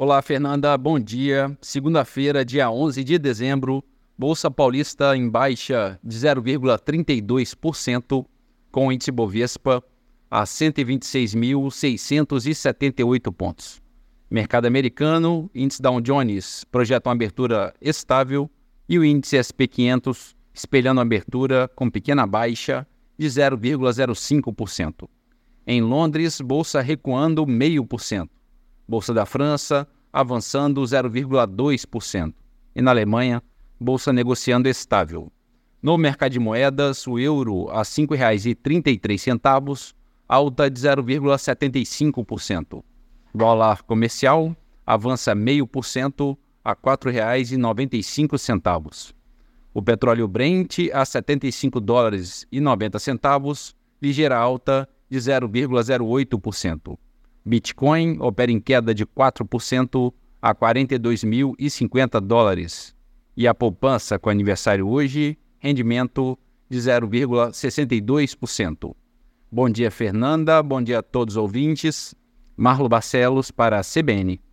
Olá, Fernanda, bom dia. Segunda-feira, dia 11 de dezembro, Bolsa Paulista em baixa de 0,32%, com o índice Bovespa a 126.678 pontos. Mercado americano, índice Dow Jones projeta uma abertura estável e o índice SP500 espelhando a abertura com pequena baixa de 0,05%. Em Londres, bolsa recuando 0,5%. Bolsa da França avançando 0,2%. E na Alemanha, bolsa negociando estável. No mercado de moedas, o euro a R$ 5,33, alta de 0,75%. Dólar comercial avança 0,5% a R$ 4,95. O petróleo Brent a 75 dólares e 90 centavos, ligeira alta de 0,08%. Bitcoin opera em queda de 4% a 42.050 dólares. E a poupança com aniversário hoje, rendimento de 0,62%. Bom dia, Fernanda. Bom dia a todos os ouvintes. Marlo Barcelos para a CBN.